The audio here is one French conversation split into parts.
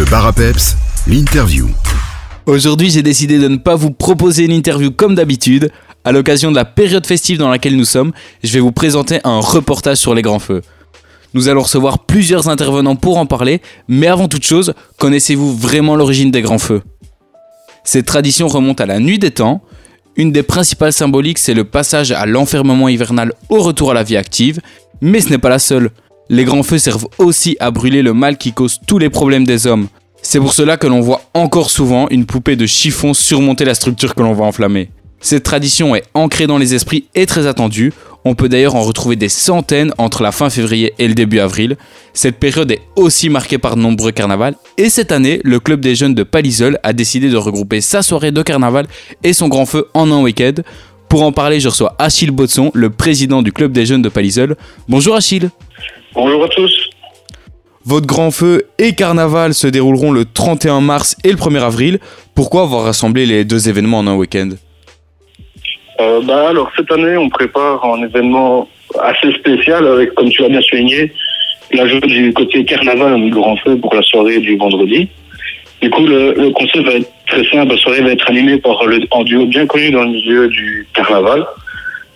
Le bar l'interview. Aujourd'hui, j'ai décidé de ne pas vous proposer une interview comme d'habitude. À l'occasion de la période festive dans laquelle nous sommes, je vais vous présenter un reportage sur les grands feux. Nous allons recevoir plusieurs intervenants pour en parler, mais avant toute chose, connaissez-vous vraiment l'origine des grands feux? Cette tradition remonte à la nuit des temps. Une des principales symboliques, c'est le passage à l'enfermement hivernal au retour à la vie active, mais ce n'est pas la seule. Les grands feux servent aussi à brûler le mal qui cause tous les problèmes des hommes. C'est pour cela que l'on voit encore souvent une poupée de chiffon surmonter la structure que l'on va enflammer. Cette tradition est ancrée dans les esprits et très attendue. On peut d'ailleurs en retrouver des centaines entre la fin février et le début avril. Cette période est aussi marquée par de nombreux carnavals. Et cette année, le club des jeunes de Palisol a décidé de regrouper sa soirée de carnaval et son grand feu en un week-end. Pour en parler, je reçois Achille Botson, le président du club des jeunes de Palisol. Bonjour Achille. Bonjour à tous. Votre grand feu et carnaval se dérouleront le 31 mars et le 1er avril. Pourquoi avoir rassemblé les deux événements en un week-end? Euh, bah, alors cette année, on prépare un événement assez spécial avec, comme tu l'as bien souligné, l'ajout du côté carnaval du grand feu pour la soirée du vendredi. Du coup, le, le concept va être très simple. La soirée va être animée par le, un duo bien connu dans le milieu du carnaval,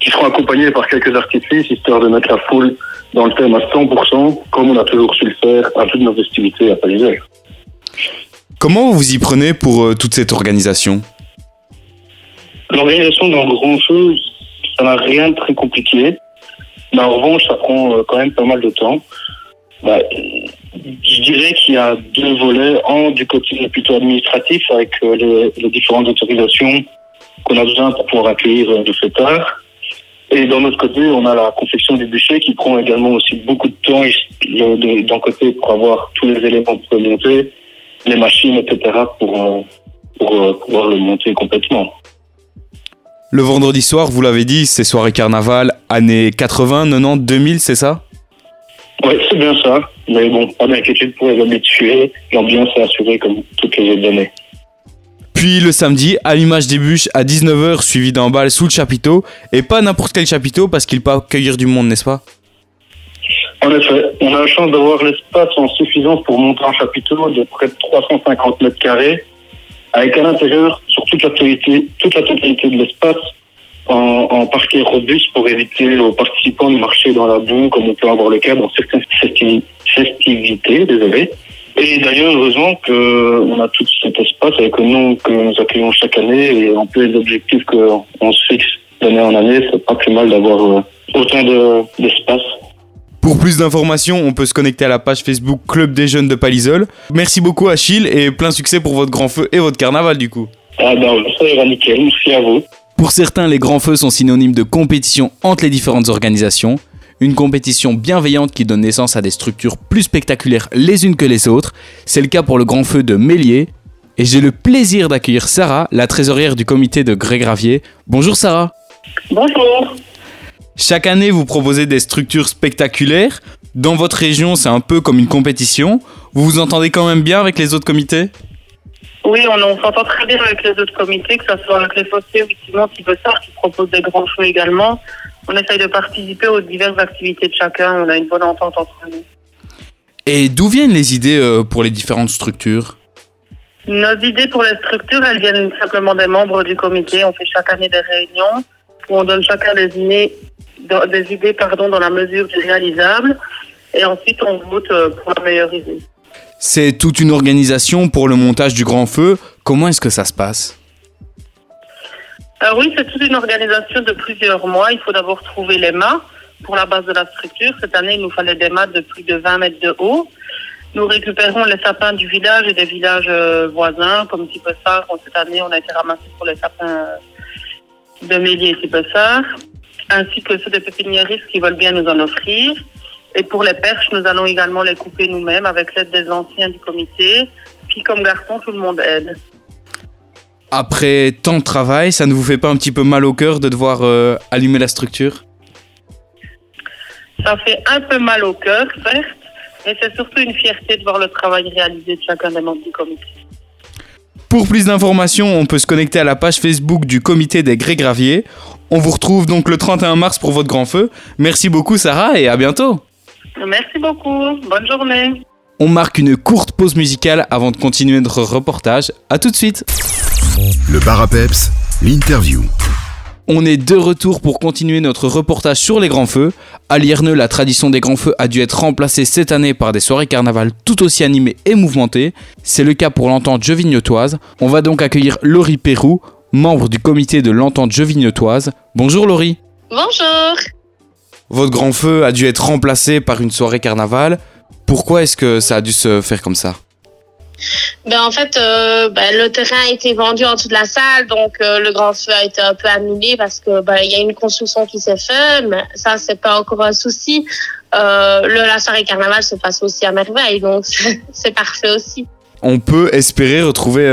qui seront accompagnés par quelques artifices, histoire de mettre la foule dans le thème à 100%, comme on a toujours su le faire à toutes nos festivités à Palisol. Comment vous y prenez pour euh, toute cette organisation? L'organisation d'un grand feu, ça n'a rien de très compliqué. Mais en revanche, ça prend euh, quand même pas mal de temps. Bah, je dirais qu'il y a deux volets. Un du côté plutôt administratif avec euh, les, les différentes autorisations qu'on a besoin pour pouvoir accueillir le fêtard. Et d'un autre côté, on a la confection du bûcher qui prend également aussi beaucoup de temps d'un côté pour avoir tous les éléments pour le monter, les machines, etc. pour, euh, pour euh, pouvoir le monter complètement. Le vendredi soir, vous l'avez dit, c'est soirée carnaval, années 80, 90, 2000, c'est ça? Oui, c'est bien ça. Mais bon, pas d'inquiétude pour les habitués. L'ambiance est assurée comme toutes les autres années. Puis le samedi, allumage des bûches à 19h suivi d'un bal sous le chapiteau. Et pas n'importe quel chapiteau parce qu'il peut accueillir du monde, n'est-ce pas? En effet, on a la chance d'avoir l'espace en suffisance pour monter un chapiteau de près de 350 mètres carrés, avec à l'intérieur, sur toute la totalité, toute la totalité de l'espace, en, en parquet robuste pour éviter aux participants de marcher dans la boue, comme on peut avoir le cas dans certaines festi- festivités, désolé. Et d'ailleurs, heureusement qu'on a tout cet espace avec le nom que nous accueillons chaque année et en plus les objectifs qu'on se fixe d'année en année, c'est pas plus mal d'avoir euh, autant de- d'espace Pour plus d'informations, on peut se connecter à la page Facebook Club des Jeunes de Palisol. Merci beaucoup Achille et plein succès pour votre grand feu et votre carnaval du coup. Ah ben, ça ira nickel. Merci à vous. Pour certains, les grands feux sont synonymes de compétition entre les différentes organisations. Une compétition bienveillante qui donne naissance à des structures plus spectaculaires les unes que les autres. C'est le cas pour le grand feu de Mélier. Et j'ai le plaisir d'accueillir Sarah, la trésorière du comité de Gré-Gravier. Bonjour Sarah. Bonjour. Chaque année, vous proposez des structures spectaculaires. Dans votre région, c'est un peu comme une compétition. Vous vous entendez quand même bien avec les autres comités? Oui, on, on s'entend très bien avec les autres comités, que ce soit avec les fossés ou Simon Tibessard qui propose des grands feux également. On essaye de participer aux diverses activités de chacun. On a une bonne entente entre nous. Et d'où viennent les idées euh, pour les différentes structures? Nos idées pour les structures, elles viennent simplement des membres du comité. On fait chaque année des réunions où on donne chacun des idées, dans- des idées pardon, dans la mesure du réalisable. Et ensuite, on vote euh, pour la meilleure idée. C'est toute une organisation pour le montage du grand feu. Comment est-ce que ça se passe? Euh, oui, c'est toute une organisation de plusieurs mois. Il faut d'abord trouver les mâts pour la base de la structure. Cette année, il nous fallait des mâts de plus de 20 mètres de haut. Nous récupérons les sapins du village et des villages euh, voisins, comme Tipessard. Bon, Cette année, on a été ramassés pour les sapins euh, de Mélier et Tipessard, ainsi que ceux des pépiniéristes qui veulent bien nous en offrir. Et pour les perches, nous allons également les couper nous-mêmes avec l'aide des anciens du comité. Puis, comme garçon, tout le monde aide. Après tant de travail, ça ne vous fait pas un petit peu mal au cœur de devoir euh, allumer la structure? Ça fait un peu mal au cœur, certes, mais c'est surtout une fierté de voir le travail réalisé de chacun des membres du comité. Pour plus d'informations, on peut se connecter à la page Facebook du comité des Gré-Graviers. On vous retrouve donc le 31 mars pour votre grand feu. Merci beaucoup Sarah et à bientôt Merci beaucoup. Bonne journée. On marque une courte pause musicale avant de continuer notre reportage. A tout de suite Le bar à peps, l'interview. On est de retour pour continuer notre reportage sur les grands feux. À Lierneux, la tradition des grands feux a dû être remplacée cette année par des soirées carnaval tout aussi animées et mouvementées. C'est le cas pour l'entente jevignotoise. On va donc accueillir Laurie Pérou, membre du comité de l'entente jevignotoise. Bonjour Laurie. Bonjour. Votre grand feu a dû être remplacé par une soirée carnaval. Pourquoi est-ce que ça a dû se faire comme ça? Ben, en fait, euh, ben, le terrain a été vendu en dessous de la salle, donc euh, le grand feu a été un peu annulé parce que ben, il y a une construction qui s'est faite, mais ça c'est pas encore un souci. Euh, le, la soirée carnaval se passe aussi à merveille, donc c'est parfait aussi. On peut espérer retrouver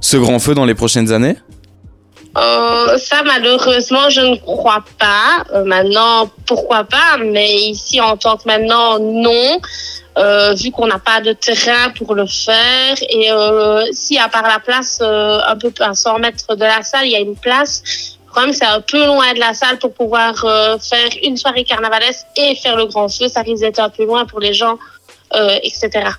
ce grand feu dans les prochaines années? Ça, malheureusement, je ne crois pas. maintenant, pourquoi pas Mais ici, en tant que maintenant, non. Euh, vu qu'on n'a pas de terrain pour le faire. Et euh, si à part la place, euh, un peu à 100 mètres de la salle, il y a une place. Le problème, c'est un peu loin de la salle pour pouvoir faire une soirée carnavalesque et faire le grand feu. Ça risque d'être un peu loin pour les gens, etc.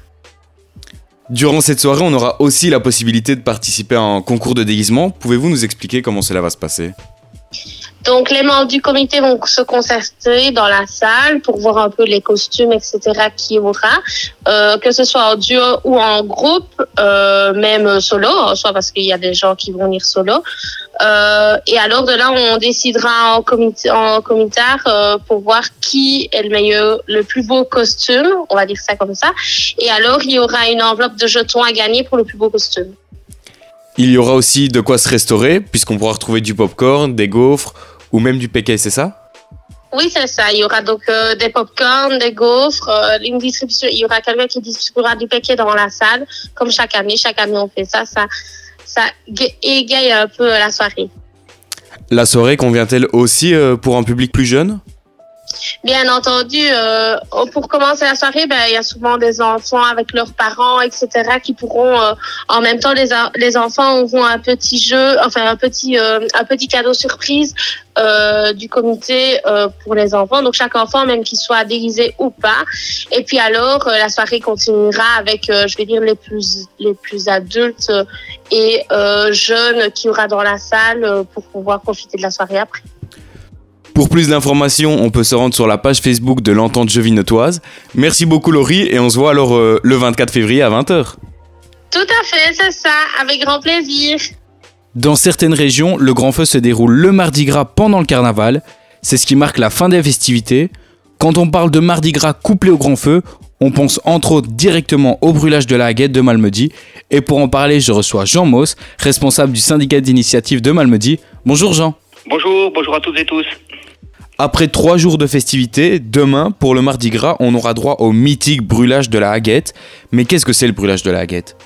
Durant cette soirée, on aura aussi la possibilité de participer à un concours de déguisement. Pouvez-vous nous expliquer comment cela va se passer? Donc, les membres du comité vont se concerter dans la salle pour voir un peu les costumes, etc., qu'il y aura, euh, que ce soit en duo ou en groupe, euh, même solo, soit parce qu'il y a des gens qui vont venir solo. Euh, et alors, de là, on décidera en comité, en comitard euh, pour voir qui est le meilleur, le plus beau costume, on va dire ça comme ça. Et alors, il y aura une enveloppe de jetons à gagner pour le plus beau costume. Il y aura aussi de quoi se restaurer, puisqu'on pourra retrouver du popcorn, des gaufres ou même du péquet, c'est ça? Oui, c'est ça. Il y aura donc euh, des pop-corn, des gaufres, euh, une distribution. Il y aura quelqu'un qui distribuera du péquet dans la salle, comme chaque année. Chaque année, on fait ça. Ça, ça égaye un peu la soirée. La soirée convient-elle aussi euh, pour un public plus jeune? Bien entendu, euh, pour commencer la soirée, ben, il y a souvent des enfants avec leurs parents, etc., qui pourront, euh, en même temps, les, les enfants auront un petit jeu, enfin un petit, euh, un petit cadeau surprise du comité pour les enfants. Donc chaque enfant, même qu'il soit déguisé ou pas. Et puis alors, la soirée continuera avec, je vais dire, les plus, les plus adultes et jeunes qui aura dans la salle pour pouvoir profiter de la soirée après. Pour plus d'informations, on peut se rendre sur la page Facebook de l'entente jevinotoise. Merci beaucoup Laurie et on se voit alors euh, le 24 février à 20h. Tout à fait, c'est ça, avec grand plaisir. Dans certaines régions, le grand feu se déroule le mardi gras pendant le carnaval. C'est ce qui marque la fin des festivités. Quand on parle de mardi gras couplé au grand feu, on pense entre autres directement au brûlage de la Haguette de Malmedy. Et pour en parler, je reçois Jean Moss, responsable du syndicat d'initiative de Malmedy. Bonjour Jean. Bonjour, bonjour à toutes et tous. Après trois jours de festivités, demain, pour le Mardi Gras, on aura droit au mythique brûlage de la Haguette. Mais qu'est-ce que c'est le brûlage de la Haguette?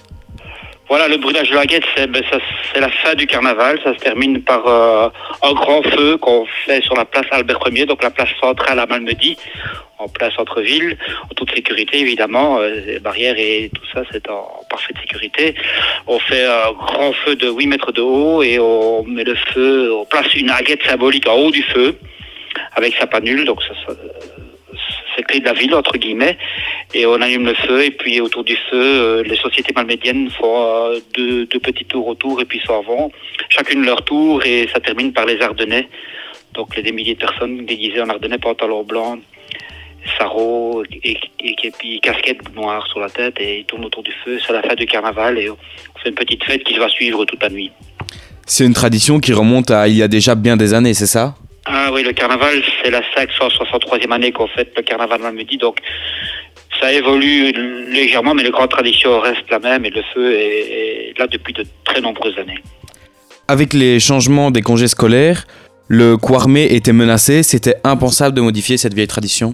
Voilà, le brûlage de la Haguette, ben, c'est la fin du carnaval. Ça se termine par euh, un grand feu qu'on fait sur la place Albert Ier, donc la place centrale à Malmedy, en place centre-ville, en toute sécurité évidemment. Euh, barrières et tout ça, c'est en parfaite sécurité. On fait un grand feu de 8 mètres de haut et on met le feu, on place une Haguette symbolique en haut du feu avec sa panule, donc ça, c'est clé de la ville entre guillemets, et on allume le feu et puis autour du feu, euh, les sociétés malmédiennes font euh, deux, petits tours autour et puis s'en vont, chacune leur tour et ça termine par les Ardennais, donc les des milliers de personnes déguisées en Ardennais, pantalon blanc, sarrau et, puis casquette noire sur la tête et ils tournent autour du feu. C'est la fête du carnaval et on fait une petite fête qui va suivre toute la nuit. C'est une tradition qui remonte à il y a déjà bien des années, c'est ça? Ah oui, le carnaval, c'est la 563e année qu'on fête le carnaval Malmedy, donc ça évolue légèrement, mais les grandes traditions restent la même et le feu est, là depuis de très nombreuses années. Avec les changements des congés scolaires, le Quarmé était menacé, c'était impensable de modifier cette vieille tradition?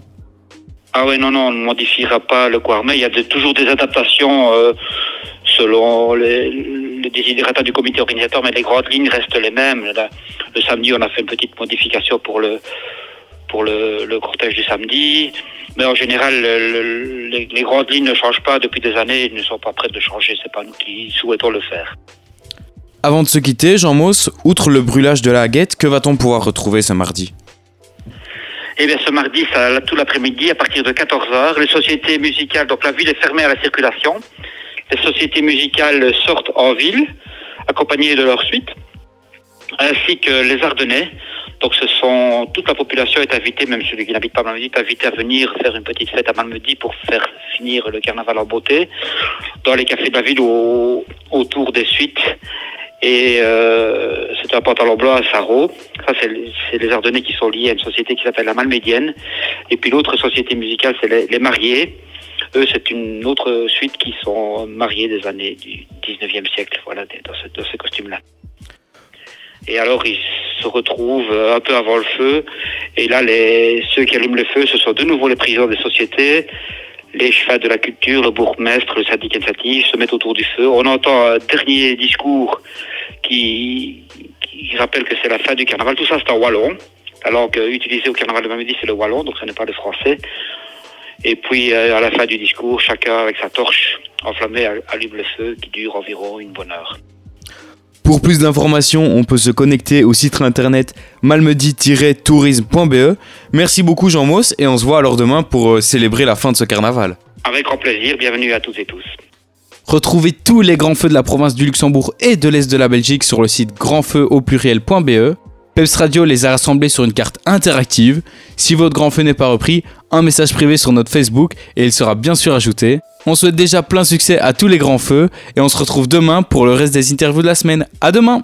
Ah oui, non, non, on ne modifiera pas le Quarmé, il y a toujours des adaptations euh, selon les, les désidérata du comité organisateur, mais les grandes lignes restent les mêmes. le samedi, on a fait une petite modification pour le, pour le, cortège du samedi. Mais en général, les, grandes lignes ne changent pas depuis des années. Ils ne sont pas prêts de changer. C'est pas nous qui souhaitons le faire. Avant de se quitter, Jean Moss, outre le brûlage de la Haguette, que va-t-on pouvoir retrouver ce mardi? Eh bien, ce mardi, ça, tout l'après-midi, à partir de 14h, les sociétés musicales, donc la ville est fermée à la circulation. Les sociétés musicales sortent en ville, accompagnées de leur suite, ainsi que les Ardennais. Donc, toute la population est invitée, même celui qui n'habite pas Malmedy, est invité à venir faire une petite fête à Malmedy pour faire finir le carnaval en beauté dans les cafés de la ville ou autour des suites. Et euh, c'est un pantalon blanc à sarrau. Ça, c'est les Ardennais qui sont liés à une société qui s'appelle la Malmédienne. Et puis l'autre société musicale, c'est les, Mariés. Eux, c'est une autre suite qui sont mariés des années du 19e siècle, voilà, dans ce, dans ce costume-là. Et alors, ils se retrouvent un peu avant le feu. Et là, les, ceux qui allument le feu, ce sont de nouveau les présidents des sociétés, les chefs de la culture, le bourgmestre, le syndicat initiatif se mettent autour du feu. On entend un dernier discours qui, rappelle que c'est la fin du carnaval. Tout ça, c'est en wallon. La langue utilisée au carnaval de Mamedi, c'est le wallon, donc ce n'est pas le français. Et puis, à la fin du discours, chacun avec sa torche enflammée allume le feu qui dure environ une bonne heure. Pour plus d'informations, on peut se connecter au site internet malmedy-tourisme.be. Merci beaucoup Jean Moss et on se voit alors demain pour célébrer la fin de ce carnaval. Avec grand plaisir, bienvenue à toutes et tous. Retrouvez tous les grands feux de la province du Luxembourg et de l'Est de la Belgique sur le site grandfeu au pluriel.be. Peps Radio les a rassemblés sur une carte interactive. Si votre grand feu n'est pas repris, un message privé sur notre Facebook et il sera bien sûr ajouté. On souhaite déjà plein succès à tous les grands feux et on se retrouve demain pour le reste des interviews de la semaine. À demain